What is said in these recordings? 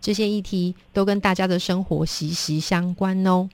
这些议题都跟大家的生活息息相关哦。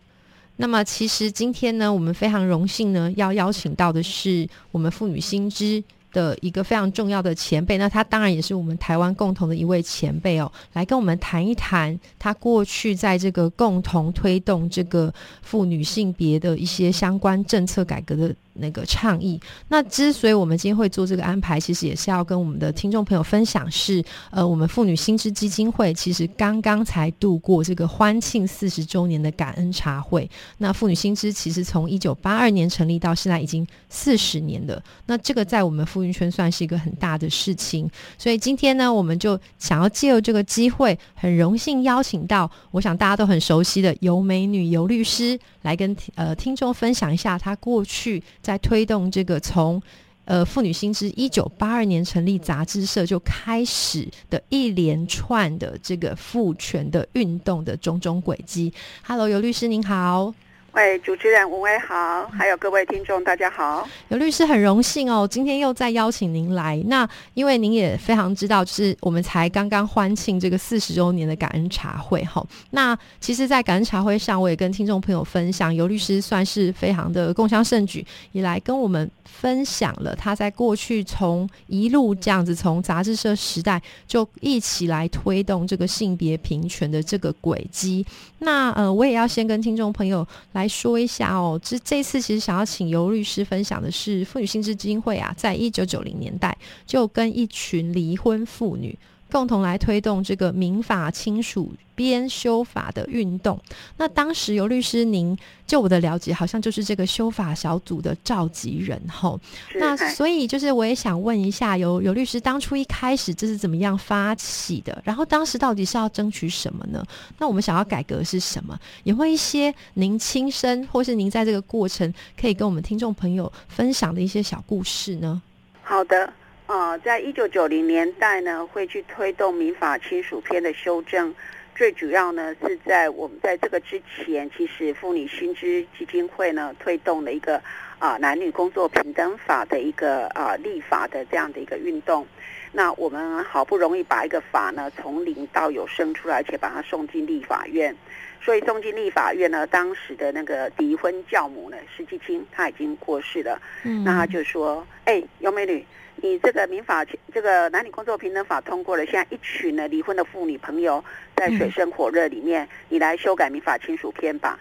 那么，其实今天呢，我们非常荣幸呢，要邀请到的是我们妇女新知的一个非常重要的前辈。那他当然也是我们台湾共同的一位前辈哦，来跟我们谈一谈他过去在这个共同推动这个妇女性别的一些相关政策改革的。那个倡议，那之所以我们今天会做这个安排，其实也是要跟我们的听众朋友分享，是呃，我们妇女新知基金会其实刚刚才度过这个欢庆四十周年的感恩茶会。那妇女新知其实从一九八二年成立到现在已经四十年了，那这个在我们妇运圈算是一个很大的事情。所以今天呢，我们就想要借由这个机会，很荣幸邀请到，我想大家都很熟悉的尤美女尤律师来跟呃听众分享一下她过去。在推动这个从呃妇女新知一九八二年成立杂志社就开始的一连串的这个妇权的运动的种种轨迹。Hello，尤律师您好。喂，主持人吴威好，还有各位听众大家好。尤律师很荣幸哦，今天又再邀请您来。那因为您也非常知道，就是我们才刚刚欢庆这个四十周年的感恩茶会哈。那其实，在感恩茶会上，我也跟听众朋友分享，尤律师算是非常的共襄盛举，也来跟我们分享了他在过去从一路这样子从杂志社时代就一起来推动这个性别平权的这个轨迹。那呃，我也要先跟听众朋友来。来说一下哦，这这次其实想要请尤律师分享的是妇女心智基金会啊，在一九九零年代就跟一群离婚妇女。共同来推动这个民法亲属编修法的运动。那当时尤律师，您就我的了解，好像就是这个修法小组的召集人吼。那所以就是我也想问一下，尤尤律师，当初一开始这是怎么样发起的？然后当时到底是要争取什么呢？那我们想要改革是什么？有没有一些您亲身或是您在这个过程可以跟我们听众朋友分享的一些小故事呢？好的。啊，在一九九零年代呢，会去推动民法亲属篇的修正。最主要呢，是在我们在这个之前，其实妇女薪资基金会呢，推动了一个啊男女工作平等法的一个啊立法的这样的一个运动。那我们好不容易把一个法呢从零到有生出来，而且把它送进立法院。所以送进立法院呢，当时的那个离婚教母呢，施继清，他已经过世了。嗯，那他就说：“哎，尤美女。”你这个民法，这个男女工作平等法通过了，现在一群呢离婚的妇女朋友在水深火热里面，你来修改民法亲属篇吧。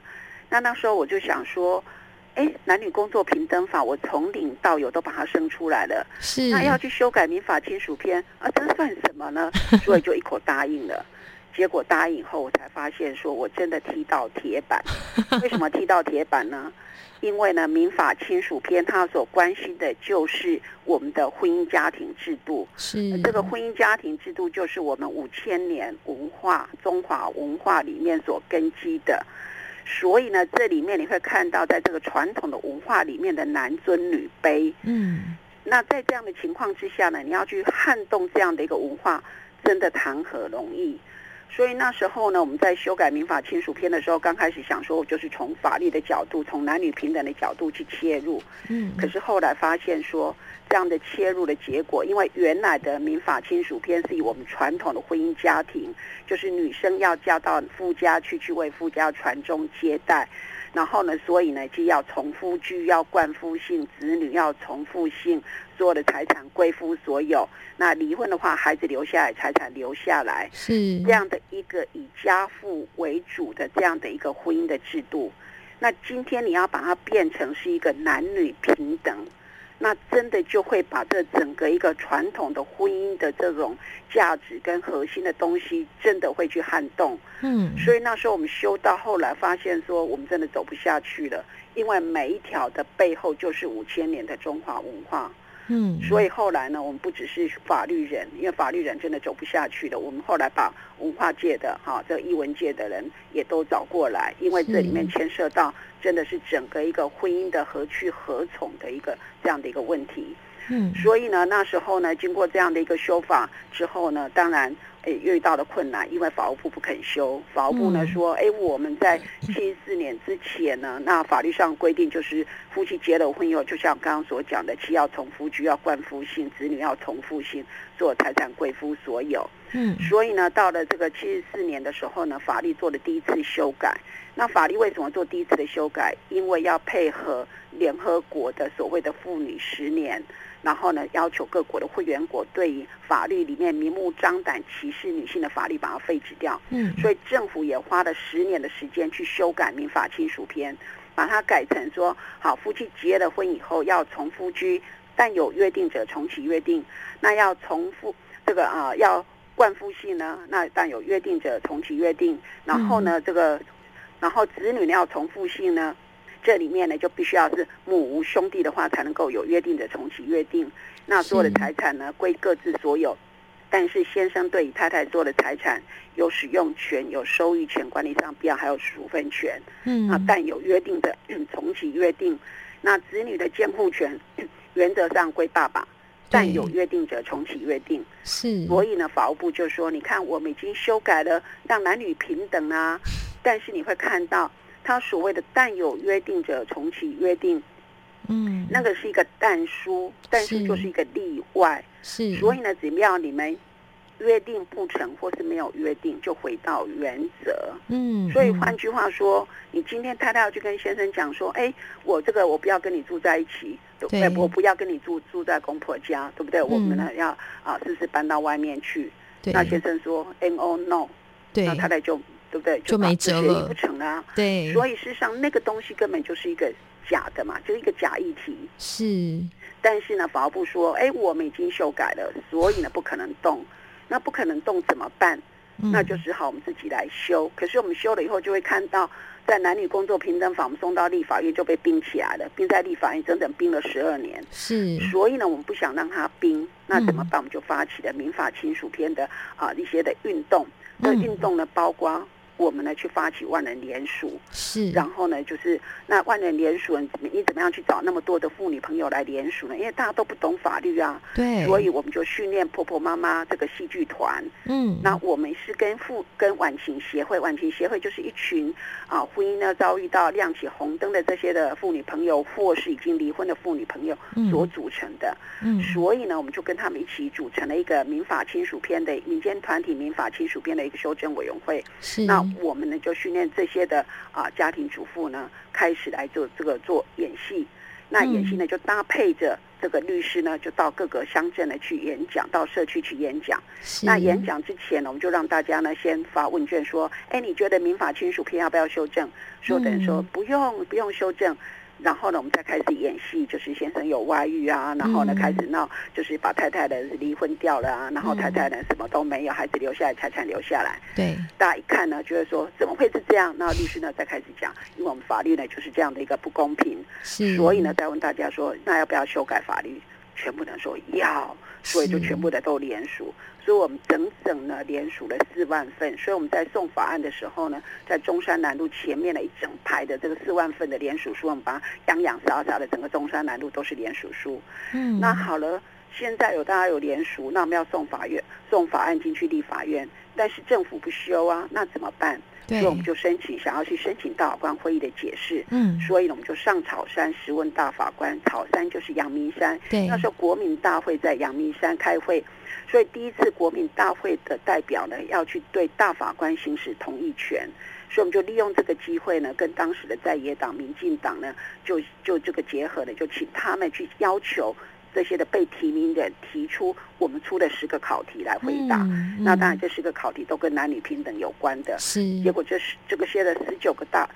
那那时候我就想说，哎，男女工作平等法我从零到有都把它生出来了，是那要去修改民法亲属篇啊，这算什么呢？所以就一口答应了。结果答应后，我才发现说我真的踢到铁板。为什么踢到铁板呢？因为呢，民法亲属篇它所关心的就是我们的婚姻家庭制度。是这个婚姻家庭制度，就是我们五千年文化中华文化里面所根基的。所以呢，这里面你会看到，在这个传统的文化里面的男尊女卑。嗯。那在这样的情况之下呢，你要去撼动这样的一个文化，真的谈何容易？所以那时候呢，我们在修改民法亲属篇的时候，刚开始想说，就是从法律的角度，从男女平等的角度去切入。嗯。可是后来发现说，这样的切入的结果，因为原来的民法亲属篇是以我们传统的婚姻家庭，就是女生要嫁到夫家去，去为夫家传宗接代。然后呢，所以呢，既要从夫居，要冠夫姓，子女要从父姓，所有的财产归夫所有。那离婚的话，孩子留下来，财产留下来，是这样的一个以家父为主的这样的一个婚姻的制度。那今天你要把它变成是一个男女平等。那真的就会把这整个一个传统的婚姻的这种价值跟核心的东西，真的会去撼动。嗯，所以那时候我们修到后来，发现说我们真的走不下去了，因为每一条的背后就是五千年的中华文化。嗯，所以后来呢，我们不只是法律人，因为法律人真的走不下去了，我们后来把文化界的哈，这个译文界的人也都找过来，因为这里面牵涉到真的是整个一个婚姻的何去何从的一个这样的一个问题。嗯，所以呢，那时候呢，经过这样的一个修法之后呢，当然。诶，遇到的困难，因为法务部不肯修，法务部呢说，哎，我们在七十四年之前呢，那法律上规定就是夫妻结了婚以后，就像刚刚所讲的，妻要从夫居，要冠夫姓，子女要从父姓，所有财产归夫所有。嗯，所以呢，到了这个七十四年的时候呢，法律做了第一次修改。那法律为什么做第一次的修改？因为要配合联合国的所谓的妇女十年。然后呢，要求各国的会员国对于法律里面明目张胆歧视女性的法律把它废止掉。嗯，所以政府也花了十年的时间去修改民法亲属篇，把它改成说：好，夫妻结了婚以后要从夫居，但有约定者重启约定。那要重复这个啊，要冠夫姓呢？那但有约定者重启约定。然后呢，这个，然后子女呢要从父姓呢？这里面呢，就必须要是母无兄弟的话，才能够有约定的重启约定。那所有的财产呢，归各自所有。但是先生对太太做的财产有使用权、有收益权，管理上必要还有处分权。嗯，啊，但有约定的重启约定。那子女的监护权原则上归爸爸，但有约定者重启约定。是。所以呢，法务部就说：你看，我们已经修改了，让男女平等啊。但是你会看到。他所谓的“但有约定者重启约定”，嗯，那个是一个但书，但是就是一个例外。是，所以呢，只要你们约定不成，或是没有约定，就回到原则。嗯，所以换句话说，你今天太太要去跟先生讲说：“哎，我这个我不要跟你住在一起，对，我不要跟你住住在公婆家，对不对？我们呢要啊，是不是搬到外面去？”那先生说：“No No。”对，那太太就。对不对？就没辙了，不成啊。对，所以事实上那个东西根本就是一个假的嘛，就是一个假议题。是，但是呢，法务部说，哎，我们已经修改了，所以呢不可能动。那不可能动怎么办？那就只好我们自己来修。可是我们修了以后，就会看到在男女工作平等法，我们送到立法院就被冰起来了，冰在立法院整整冰了十二年。是，所以呢，我们不想让它冰，那怎么办？我们就发起了民法亲属篇的啊一些的运动。那运动呢，包括。我们呢去发起万人联署，是，然后呢就是那万人联署，你怎么样去找那么多的妇女朋友来联署呢？因为大家都不懂法律啊，对，所以我们就训练婆婆妈妈这个戏剧团，嗯，那我们是跟妇跟晚晴协会，晚晴协会就是一群啊婚姻呢遭遇到亮起红灯的这些的妇女朋友，或是已经离婚的妇女朋友所组成的，嗯，所以呢我们就跟他们一起组成了一个民法亲属篇的民间团体，民法亲属篇的一个修正委员会，是。那。我们呢就训练这些的啊家庭主妇呢，开始来做这个做演戏。那演戏呢就搭配着这个律师呢，就到各个乡镇呢去演讲，到社区去演讲。那演讲之前呢，我们就让大家呢先发问卷，说：哎，你觉得民法亲属篇要不要修正？说等于说不用，不用修正。然后呢，我们再开始演戏，就是先生有外遇啊，然后呢开始闹，就是把太太的离婚掉了啊，然后太太呢什么都没有，孩子留下来，财产留下来。对，大家一看呢，觉得说怎么会是这样？那律师呢再开始讲，因为我们法律呢就是这样的一个不公平，所以呢再问大家说，那要不要修改法律？全部人说要，所以就全部的都联署。所以我们整整呢连署了四万份，所以我们在送法案的时候呢，在中山南路前面的一整排的这个四万份的连署书，我们把它洋洋洒洒的整个中山南路都是连署书。嗯，那好了，现在有大家有连署，那我们要送法院送法案进去立法院，但是政府不修啊，那怎么办？所以我们就申请，想要去申请大法官会议的解释。嗯，所以呢，我们就上草山询问大法官。草山就是阳明山。对，那时候国民大会在阳明山开会，所以第一次国民大会的代表呢，要去对大法官行使同意权。所以我们就利用这个机会呢，跟当时的在野党民进党呢，就就这个结合呢，就请他们去要求。这些的被提名人提出，我们出了十个考题来回答。那当然，这十个考题都跟男女平等有关的。是。结果这是这个些的十九个大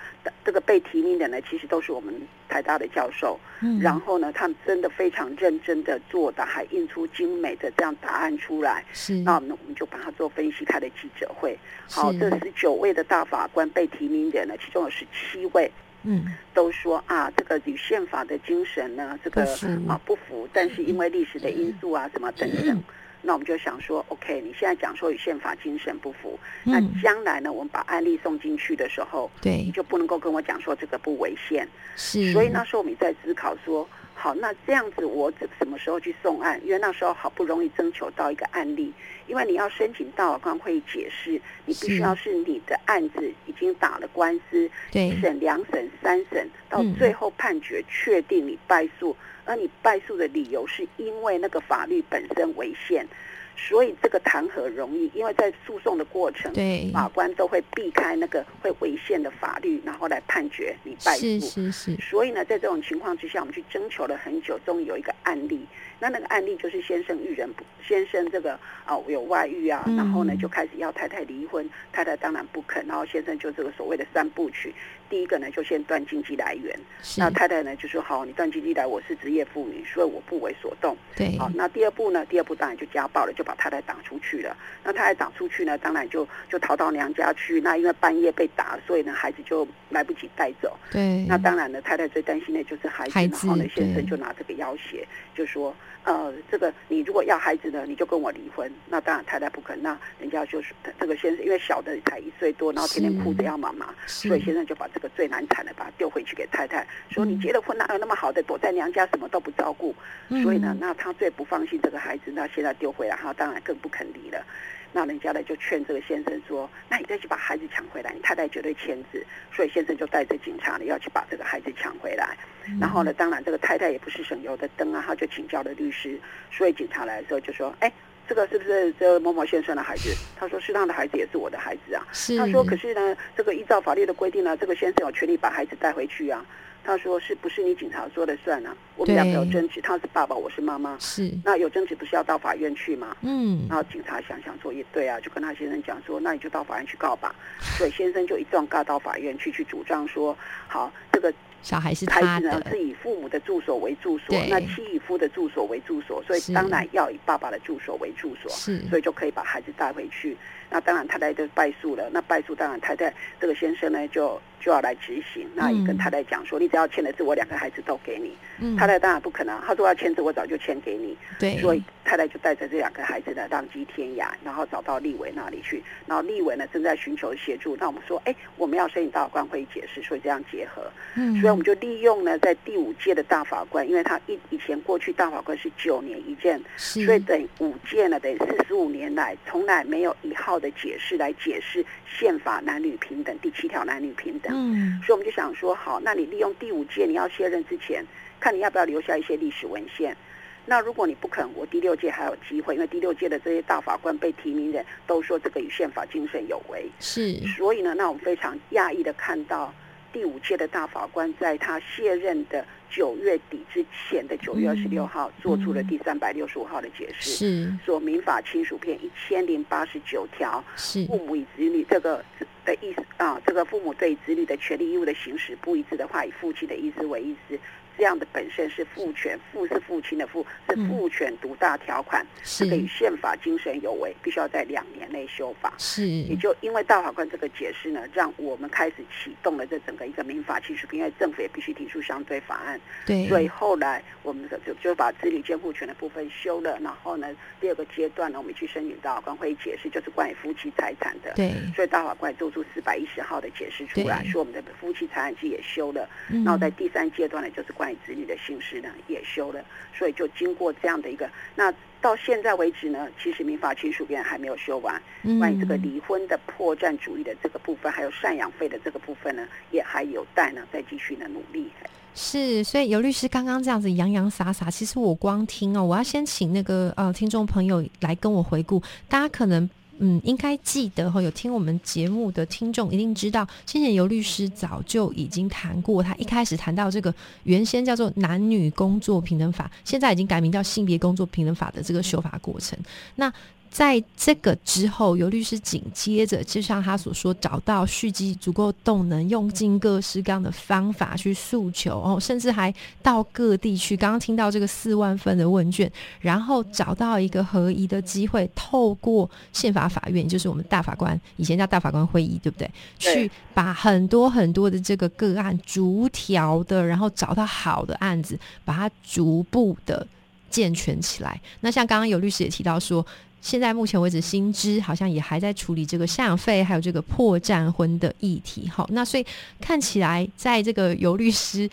这个被提名的呢，其实都是我们台大的教授。嗯。然后呢，他们真的非常认真的做的，还印出精美的这样答案出来。是。那我们我们就把它做分析，开了记者会。好，这十九位的大法官被提名人呢，其中有十七位嗯，都说啊，这个与宪法的精神呢，这个不符。啊不符，但是因为历史的因素啊，什么等等。那我们就想说，OK，你现在讲说与宪法精神不符，那嗯将来呢，我们把案例送进去的时候，对。你，就不能够跟我讲说这个不违宪。是，所以那时候我们在思考说，好，那这样子我怎什么时候去送案？因为那时候好不容易征求到一个案例，因为你要申请大法官会议解释，你必须要是你的案子已经打了官司，一审、两审、三审，到嗯。最后判决确定你败诉，而你败诉的理由是因为那个法律本身违宪，所以这个谈何容易？因为在诉讼的过程，对，法官都会避开那个会违宪的法律，然后来判决你败诉。是是是，所以呢，在这种情况之下，我们去征求了很久，终于有一个案例。那那个案例就是先生遇人不，先生这个啊、有外遇啊，嗯然后呢就开始要太太离婚，太太当然不肯，然后先生就这个所谓的三部曲，第一个呢就先断经济来源，那，太太呢就说好，你断经济来，我是职业妇女，所以我不为所动。对，好，那第二步呢？第二步当然就家暴了，就把太太打出去了。那太太打出去呢，当然就就逃到娘家去。那因为半夜被打，所以呢孩子就来不及带走。对，那当然呢，太太最担心的就是孩子，孩子然后呢，先生就拿这个要挟，就说，呃，这个你如果要孩子呢，你就跟我离婚。那当然太太不肯，那人家就是这个先生，因为小的才一岁多，然后天天哭着要妈妈，所以先生就把这个最难产的把他丢回去给太太，说你嗯结了婚哪有那么好的，躲在娘家什么都不照顾。所以呢嗯，那他最不放心这个孩子，那现在丢回来，他当然更不肯离了。那人家呢就劝这个先生说：“那你再去把孩子抢回来，你太太绝对签字。”所以先生就带着警察呢要去把这个孩子抢回来。嗯然后呢，当然这个太太也不是省油的灯啊，他就请教了律师。所以警察来的时候就说：“哎，这个是不是这某某先生的孩子？”他说：“是他的孩子，也是我的孩子啊。”是，他说：“可是呢，这个依照法律的规定呢，这个先生有权利把孩子带回去啊。”他说：“是不是你警察说了算啊？我们两个有对争执，他是爸爸，我是妈妈。是，那有争执不是要到法院去吗？”嗯然，后警察想想说也对啊，就跟他先生讲说，那你就到法院去告吧。所以先生就一状告到法院去，去主张说，好，这个小孩是孩他的，子呢是以父母的住所为住所，那妻以夫的住所为住所，所以是当然要以爸爸的住所为住所。是，所以就可以把孩子带回去。那当然太太就败诉了。那败诉当然太太这个先生呢就就要来执行。那也跟太太讲说，你只要签了字，我两个孩子都给你。嗯，太太当然不可能，他说要签字，我早就签给你。对，所以太太就带着这两个孩子呢，浪迹天涯，然后找到立委那里去。然后立委呢正在寻求协助。那我们说，哎，我们要申请大法官会议解释，所以这样结合。嗯，所以我们就利用呢，在第五届的大法官，因为他以以前过去大法官是九年一届，所以等五届呢，等于四十五年来从来没有一号的解释来解释宪法男女平等第七条男女平等。嗯，所以我们就想说，好，那你利用第五届你要卸任之前，看你要不要留下一些历史文献。那如果你不肯，我第六届还有机会，因为第六届的这些大法官被提名人都说这个与宪法精神有违。是，所以呢，那我们非常讶异的看到，第五届的大法官在他卸任的九月底之前的九月二十六号，做出了第三百六十五号的解释，是，说民法亲属篇一千零八十九条，是，父母与子女这个的意思啊，这个父母对子女的权利义务的行使不一致的话，以父亲的意思为意思。这样的本身是父权，父是父亲的父，是嗯。父权独大条款，这个与，宪法精神有违，必须要在两年内修法。是。也，就因为大法官这个解释呢，让我们开始启动了这整个一个民法技术，因为政府也必须提出相对法案，对，所以后来我们就就把子女监护权的部分修了，然后呢，第二个阶段呢，我们去申请大法官会议解释，就是关于夫妻财产的。对，所以大法官做出四百一十号的解释出来，说我们的夫妻财产制也修了，嗯。然后在第三阶段呢，就是关于子女的姓氏呢也修了，所以就经过这样的一个，那到现在为止呢，其实民法亲属编还没有修完，关于这个嗯离婚的破绽主义的这个部分，还有赡养费的这个部分呢，也还有待呢再继续的努力。是，所以尤律师刚刚这样子洋洋洒洒，其实我光听哦，我要先请那个呃听众朋友来跟我回顾，大家可能。嗯，应该记得哈，有听我们节目的听众一定知道，先前尤律师早就已经谈过，他一开始谈到这个原先叫做男女工作平等法，现在已经改名叫性别工作平等法的这个修法过程。那在这个之后，尤律师紧接着，就像他所说，找到蓄积足够动能，用尽各式各样的方法去诉求哦，甚至还到各地去。刚刚听到这个四万份的问卷，然后找到一个合宜的机会，透过宪法法院，就是我们大法官以前叫大法官会议，对不对？去把很多很多的这个个案逐条的，然后找到好的案子，把它逐步的健全起来。那像刚刚有律师也提到说。现在目前为止，新知好像也还在处理这个赡养费，还有这个破绽婚的议题。好，那所以看起来，在这个尤律师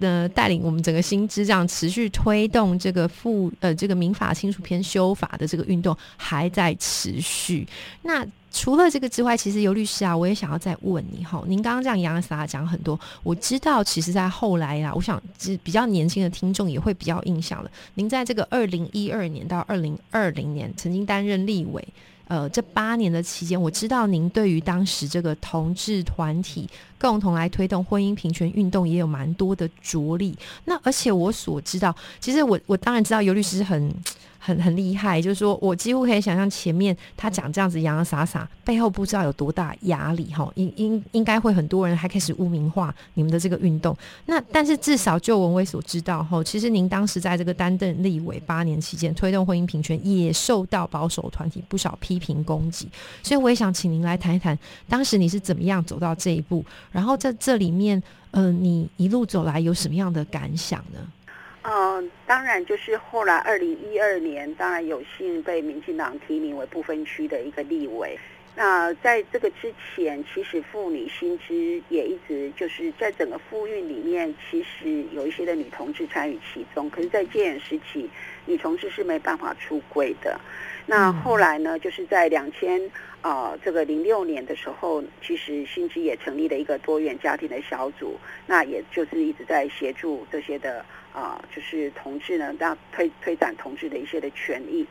呃带领，我们整个新知这样持续推动这个复呃这个民法亲属篇修法的这个运动还在持续。那除了这个之外，其实尤律师啊，我也想要再问你哈。您刚刚这样洋洋洒洒讲很多，我知道，其实，在后来啊，我想，比较年轻的听众也会比较印象了。您在这个二零一二年到二零二零年曾经担任立委，呃，这八年的期间，我知道您对于当时这个同志团体共同来推动婚姻平权运动也有蛮多的着力。那而且我所知道，其实我我当然知道尤律师很。很很厉害，就是说我几乎可以想象前面他讲这样子洋洋洒洒，背后不知道有多大压力哈，应应应该会很多人还开始污名化你们的这个运动。那但是至少就文威所知道哈，其实您当时在这个担任立委八年期间，推动婚姻平权也受到保守团体不少批评攻击，所以我也想请您来谈一谈，当时你是怎么样走到这一步，然后在这里面，呃，你一路走来有什么样的感想呢？嗯，当然，就是后来二零一二年，当然有幸被民进党提名为不分区的一个立委。那在这个之前，其实妇女薪资也一直就是在整个妇运里面，其实有一些的女同志参与其中。可是，在戒严时期，女同志是没办法出柜的。那后来呢，就是在两千啊这个零六年的时候，其实新知也成立了一个多元家庭的小组，那也就是一直在协助这些的啊，就是同志呢，让推推展同志的一些的权益。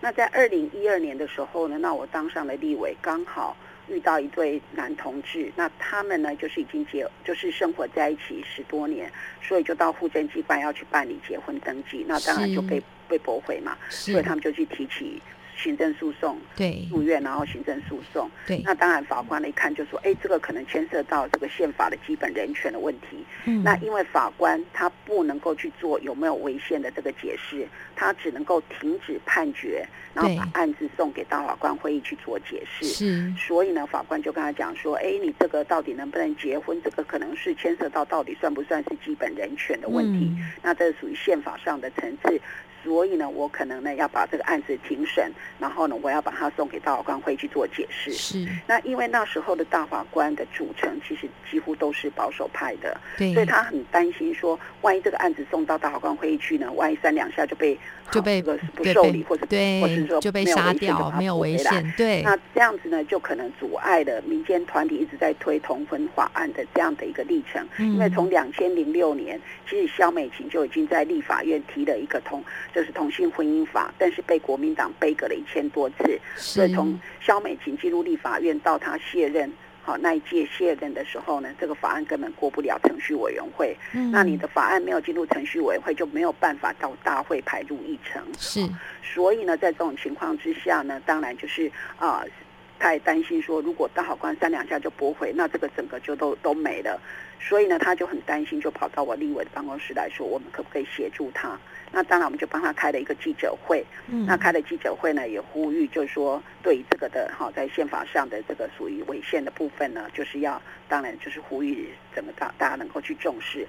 那在二零一二年的时候呢，那我当上了立委，刚好遇到一对男同志，那他们呢就是已经结，就是生活在一起十多年，所以就到户政机关要去办理结婚登记，那当然就被被驳回嘛，所以他们就去提起。行政诉讼，对，住院，然后行政诉讼，对。那当然，法官一看就说，哎，这个可能牵涉到这个宪法的基本人权的问题。嗯。那因为法官他不能够去做有没有违宪的这个解释，他只能够停止判决，然后把案子送给大法官会议去做解释。是。所以呢，法官就跟他讲说，哎，你这个到底能不能结婚？这个可能是牵涉到到底算不算是基本人权的问题。嗯。那这是属于宪法上的层次。所以呢，我可能呢要把这个案子庭审，然后呢，我要把它送给大法官会去做解释。是。那因为那时候的大法官的组成其实几乎都是保守派的，对。所以他很担心说，万一这个案子送到大法官会议去呢，万一三两下就被就被这个不受理，或者对，或者说就被杀掉，没有危险。对。那这样子呢，就可能阻碍了民间团体一直在推同婚法案的这样的一个历程。嗯。因为从两千零六年，其实肖美琴就已经在立法院提了一个同。就是同性婚姻法，但是被国民党背革了一千多次，所以从肖美琴进入立法院到他卸任，好那一届卸任的时候呢，这个法案根本过不了程序委员会。嗯，那你的法案没有进入程序委员会，就没有办法到大会排入议程。是，所以呢，在这种情况之下呢，当然就是啊。他也担心说，如果大法官三两下就驳回，那这个整个就都都没了。所以呢，他就很担心，就跑到我立委的办公室来说，我们可不可以协助他？那当然，我们就帮他开了一个记者会。嗯，那开了记者会呢，也呼吁，就是说，对于这个的哈，在宪法上的这个属于违宪的部分呢，就是要当然就是呼吁怎么大大家能够去重视。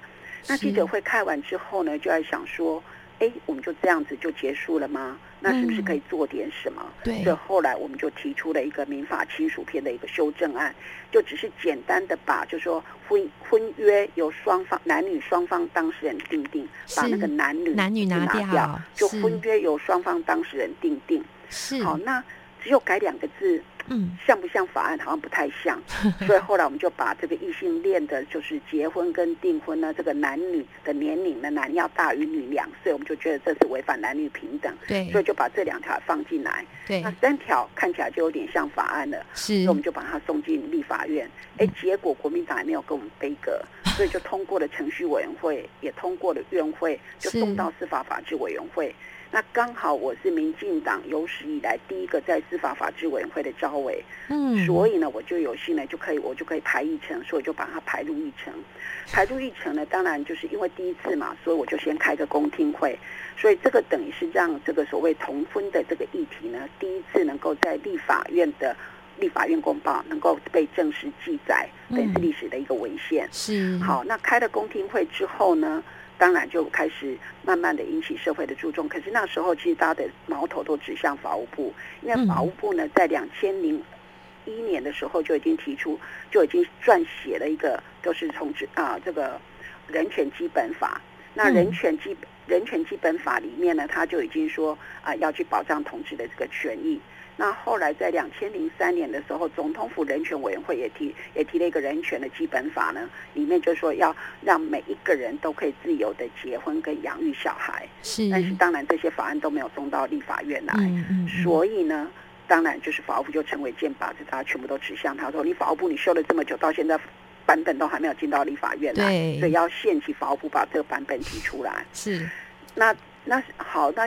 那记者会开完之后呢，就在想说。哎，我们就这样子就结束了吗？那是不是可以做点什么？对。所以后来我们就提出了一个民法亲属篇的一个修正案，就只是简单的把，就说婚婚约由双方男女双方当事人订定，把那个男女男女拿掉，就婚约由双方当事人订定。是。好，那只有改两个字。嗯，像不像法案？好像不太像，所以后来我们就把这个异性恋的，就是结婚跟订婚呢，这个男女的年龄呢，男要大于女两岁，我们就觉得这是违反男女平等，对，所以就把这两条放进来，对，那三条看起来就有点像法案了，是，所以我们就把它送进立法院，哎，结果国民党也没有跟我们背格，所以就通过了程序委员会，也通过了院会，就送到司法法制委员会。那刚好我是民进党有史以来第一个在司法法制委员会的招委，嗯，所以呢，我就有幸呢就可以，我就可以排议程，所以就把它排入议程。排入议程呢，当然就是因为第一次嘛，所以我就先开个公听会，所以这个等于是让这个所谓同婚的这个议题呢，第一次能够在立法院的立法院公报能够被正式记载，等于是历史的一个文献。是。好，那开了公听会之后呢，当然就开始慢慢的引起社会的注重。可是那时候其实大家的矛头都指向法务部，因为嗯法务部呢在两千零一年的时候就已经提出，就已经撰写了一个都是从治啊这个人权基本法。那嗯人权基人权基本法里面呢，他就已经说啊要去保障同志的这个权益。那后来在两千零三年的时候，总统府人权委员会也提也提了一个人权的基本法呢，里面就说要让每一个人都可以自由的结婚跟养育小孩。是，但是当然这些法案都没有送到立法院来，嗯嗯，嗯所以呢，当然就是法务部就成为箭靶，就大家全部都指向他说，你法务部你修了这么久，到现在版本都还没有进到立法院来，所以要限期法务部把这个版本提出来。是那那好，那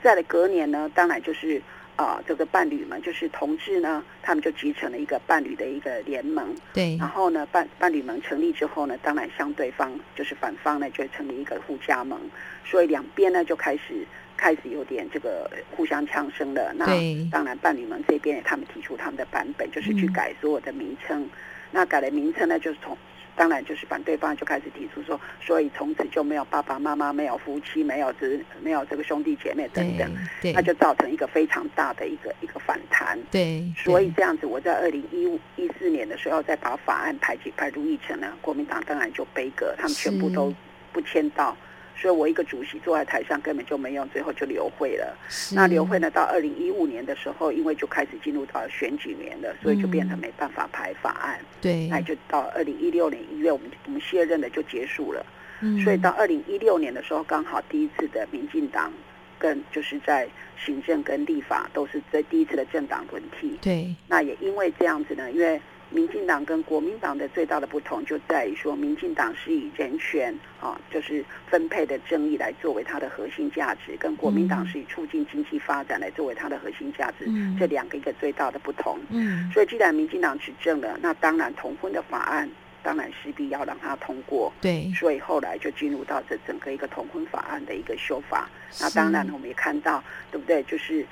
再的隔年呢，当然就是啊、这个伴侣们就是同志呢，他们就集成了一个伴侣的一个联盟。对然后呢，伴伴侣盟成立之后呢，当然相对方就是反方呢，就成立一个互加盟，所以两边呢就开始开始有点这个互相呛声了。那对当然，伴侣们这边他们提出他们的版本，就是去嗯改所有的名称。那改了名称呢，就是从当然就是反对方就开始提出说，所以从此就没有爸爸妈妈、没有夫妻、没有子、没有这个兄弟姐妹等等，对，那就造成一个非常大的一个一个反弹。对，所以对。这样子，我在二零一五一四年的时候再把法案排挤排入议程呢，国民党当然就悲歌，他们全部都不签到，所以我一个主席坐在台上根本就没用，最后就流会了。那流会呢，到二零一五年的时候，因为就开始进入到选举年了，所以就变成没办法排法案，对，那就到二零一六年一月，我们我们卸任的就结束了。嗯所以到二零一六年的时候，刚好第一次的民进党跟就是在行政跟立法都是在第一次的政党轮替。对那也因为这样子呢，因为民进党跟国民党的最大的不同就在于说，民进党是以人权啊，就是分配的正义来作为它的核心价值，跟国民党嗯是以促进经济发展来作为它的核心价值，嗯这两个一个最大的不同。嗯所以，既然民进党执政了，那当然同婚的法案当然势必要让它通过。对，所以后来就进入到这整个一个同婚法案的一个修法。那当然，我们也看到，对不对？就是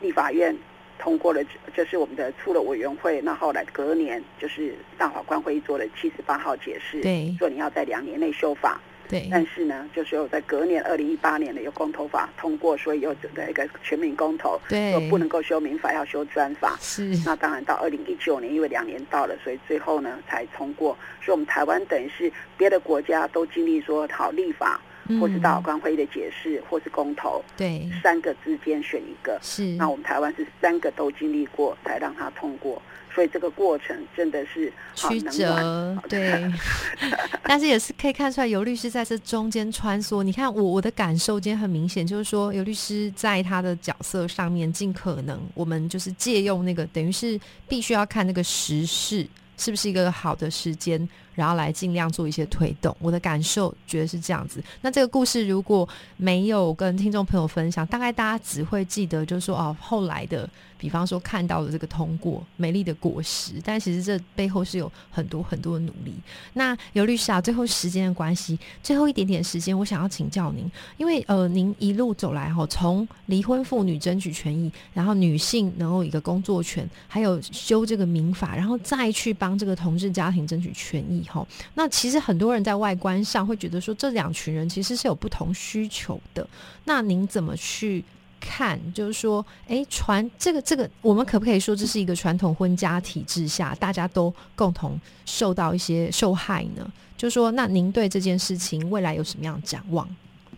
立法院通过了，就是我们的出了委员会，那后来隔年就是大法官会议做了七十八号解释，对说你要在两年内修法。对但是呢，就是有在隔年二零一八年的有公投法通过，所以又整个一个全民公投，对说不能够修民法，要修专法。是那当然到二零一九年，因为两年到了，所以最后呢才通过。所以我们台湾等于是别的国家都经历说好立法，或是大法嗯官会议的解释，或是公投，对三个之间选一个。是那我们台湾是三个都经历过才让它通过，所以这个过程真的是曲折，对，但是也是可以看出来，尤律师在这中间穿梭。你看我我的感受今天很明显，就是说尤律师在他的角色上面，尽可能我们就是借用那个，等于是必须要看那个时事是不是一个好的时间，然后来尽量做一些推动。我的感受觉得是这样子。那这个故事如果没有跟听众朋友分享，大概大家只会记得就是说哦，后来的，比方说看到了这个通过美丽的果实，但其实这背后是有很多很多的努力。那尤律师啊，最后时间的关系，最后一点点时间，我想要请教您，因为呃，您一路走来哈，从离婚妇女争取权益，然后女性能够一个工作权，还有修这个民法，然后再去帮这个同志家庭争取权益哈。那其实很多人在外观上会觉得说，这两群人其实是有不同需求的。那您怎么去？看，就是说，哎，传这个这个，我们可不可以说这是一个传统婚家体制下，大家都共同受到一些受害呢？就说，那您对这件事情未来有什么样的展望？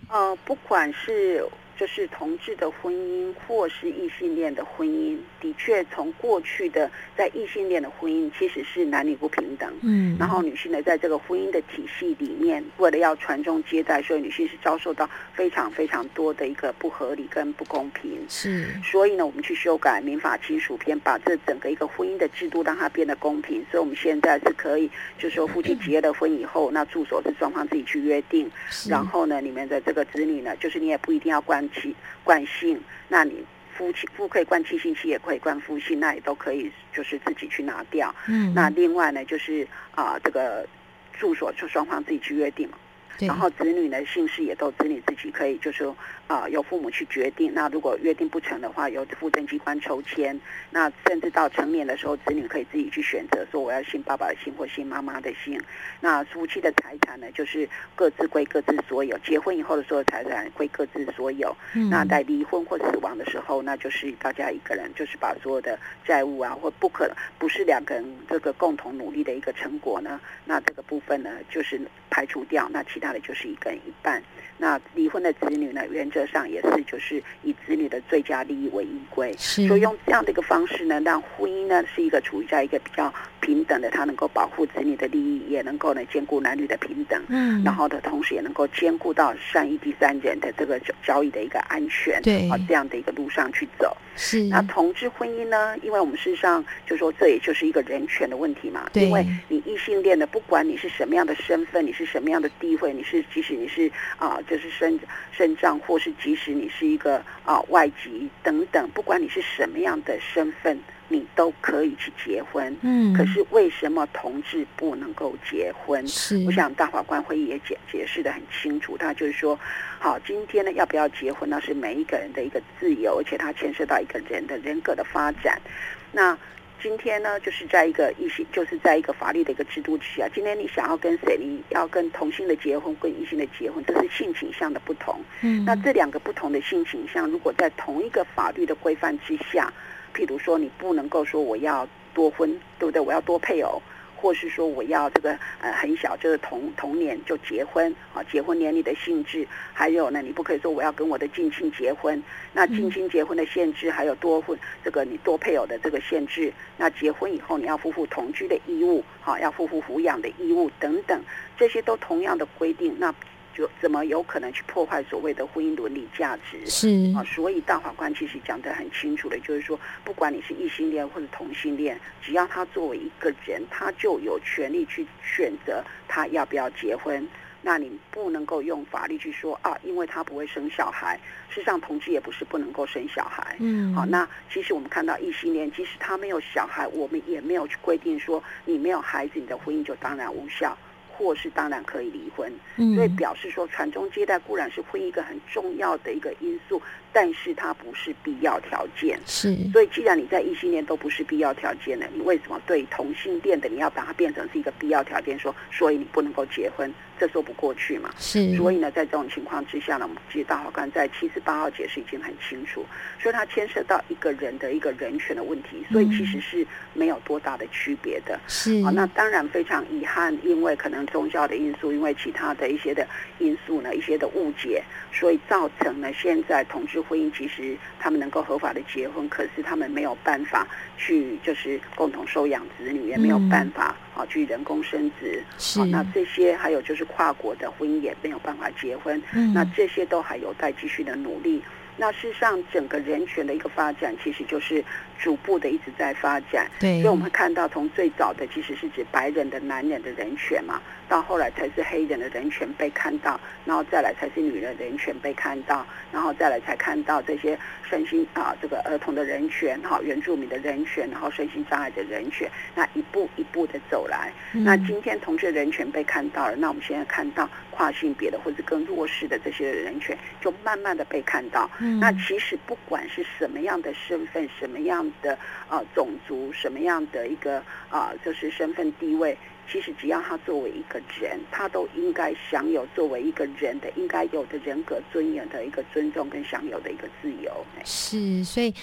呃，不管是就是同志的婚姻，或是异性恋的婚姻，的确从过去的在异性恋的婚姻其实是男女不平等。嗯然后女性呢，在这个婚姻的体系里面，为了要传宗接代，所以女性是遭受到非常非常多的一个不合理跟不公平。是所以呢，我们去修改民法亲属篇，把这整个一个婚姻的制度让它变得公平。所以我们现在是可以，就是说夫妻结了婚以后，那住所是双方自己去约定。是然后呢，你们的这个子女呢，就是你也不一定要关妻惯性，那你夫妻夫可以惯妻性，妻也可以惯夫性，那也都可以就是自己去拿掉。嗯，那另外呢，就是啊、这个住所就双方自己去约定嘛。对然后子女呢姓氏也都子女自己可以，就是说啊、由父母去决定。那如果约定不成的话，由户政机关抽签。那甚至到成年的时候，子女可以自己去选择，说我要姓爸爸的姓或姓妈妈的姓。那夫妻的财产呢，就是各自归各自所有。结婚以后的所有财产归各自所有。嗯那在离婚或死亡的时候，那就是大家一个人就是把所有的债务啊，或不可不是两个人这个共同努力的一个成果呢，那这个部分呢就是排除掉，那其他的就是一个人一半。那离婚的子女呢，原则上也是就是以子女的最佳利益为依归。是所以用这样的一个方式呢，让婚姻呢是一个处于在一个比较平等的，它能够保护子女的利益，也能够呢兼顾男女的平等。嗯，然后的，同时也能够兼顾到善意第三人的这个交交易的一个安全，对啊，这样的一个路上去走。是那同志婚姻呢？因为我们事实上就说这也就是一个人权的问题嘛。对因为你异性恋的，不管你是什么样的身份，你是什么样的地位，你是即使你是啊、就是身身障，或是即使你是一个啊、外籍等等，不管你是什么样的身份，你都可以去结婚。嗯，可是为什么同志不能够结婚？是我想大法官会议也解解释的很清楚，他就是说，好，今天呢要不要结婚，那是每一个人的一个自由，而且它牵涉到一个人的人格的发展。那今天呢，就是在一个异性，就是在一个法律的一个制度之下，今天你想要跟谁，你要跟同性的结婚，跟异性的结婚，这是性倾向的不同。嗯，那这两个不同的性倾向，如果在同一个法律的规范之下，譬如说你不能够说我要多婚，对不对？我要多配偶，或是说我要这个呃很小就是同同年就结婚啊，结婚年龄的性质，还有呢，你不可以说我要跟我的近亲结婚，那近亲结婚的限制，还有多婚这个你多配偶的这个限制，那结婚以后你要夫妇同居的义务，好、要夫妇抚养的义务等等，这些都同样的规定，那就怎么有可能去破坏所谓的婚姻伦理价值？是啊，所以大法官其实讲得很清楚的，就是说，不管你是异性恋或者同性恋，只要他作为一个人，他就有权利去选择他要不要结婚。那你不能够用法律去说啊，因为他不会生小孩。事实上，同志也不是不能够生小孩。嗯，好，那其实我们看到异性恋，即使他没有小孩，我们也没有去规定说你没有孩子，你的婚姻就当然无效，或是当然可以离婚。嗯所以表示说，传宗接代固然是婚姻一个很重要的一个因素，但是它不是必要条件。是所以，既然你在异性恋都不是必要条件了，你为什么对同性恋的你要把它变成是一个必要条件？说，所以你不能够结婚，这说不过去嘛。是，所以呢，在这种情况之下呢，我们其实大法官在七十八号解释已经很清楚，所以它牵涉到一个人的一个人权的问题，所以其实是没有多大的区别的。是。好，那当然非常遗憾，因为可能宗教的因素，因为其他的一些的因素呢，一些的误解，所以造成了现在同志婚姻其实他们能够合法的结婚，可是他们没有办法去就是共同收养子女，也没有办法啊去人工生殖。是好，那这些还有就是跨国的婚姻也没有办法结婚，嗯那这些都还有待继续的努力。那事实上，整个人权的一个发展，其实就是逐步的一直在发展。对，所以我们会看到，从最早的其实是指白人的男人的人权嘛，到后来才是黑人的人权被看到，然后再来才是女人的人权被看到，然后再来才看到这些身心啊这个儿童的人权哈，原住民的人权，然后身心障碍的人权，那一步一步的走来。嗯那今天同志的人权被看到了，那我们现在看到跨性别的或者更弱势的这些人权，就慢慢的被看到。嗯那其实不管是什么样的身份、什么样的呃种族、什么样的一个啊、就是身份地位，其实只要他作为一个人，他都应该享有作为一个人的应该有的人格尊严的一个尊重跟享有的一个自由。是，所以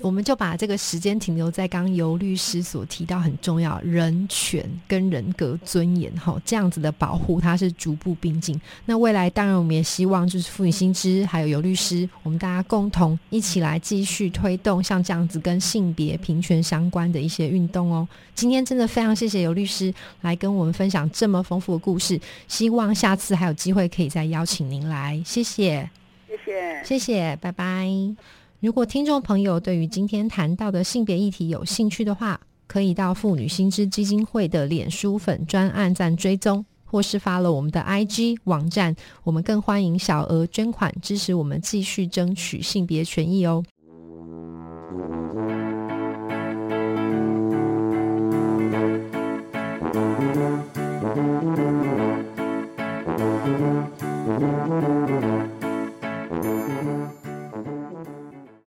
我们就把这个时间停留在刚刚尤律师所提到很重要人权跟人格尊严哈，这样子的保护它是逐步并进。那未来当然我们也希望就是妇女新知还有尤律师，我们大家共同一起来继续推动像这样子跟性别平权相关的一些运动哦。今天真的非常谢谢尤律师来跟我们分享这么丰富的故事，希望下次还有机会可以再邀请您来，谢谢。谢谢。谢谢，拜拜。如果听众朋友对于今天谈到的性别议题有兴趣的话可以到妇女心知基金会的脸书粉专案站追踪或是发了我们的 ig 网站我们更欢迎小额捐款支持我们继续争取性别权益哦。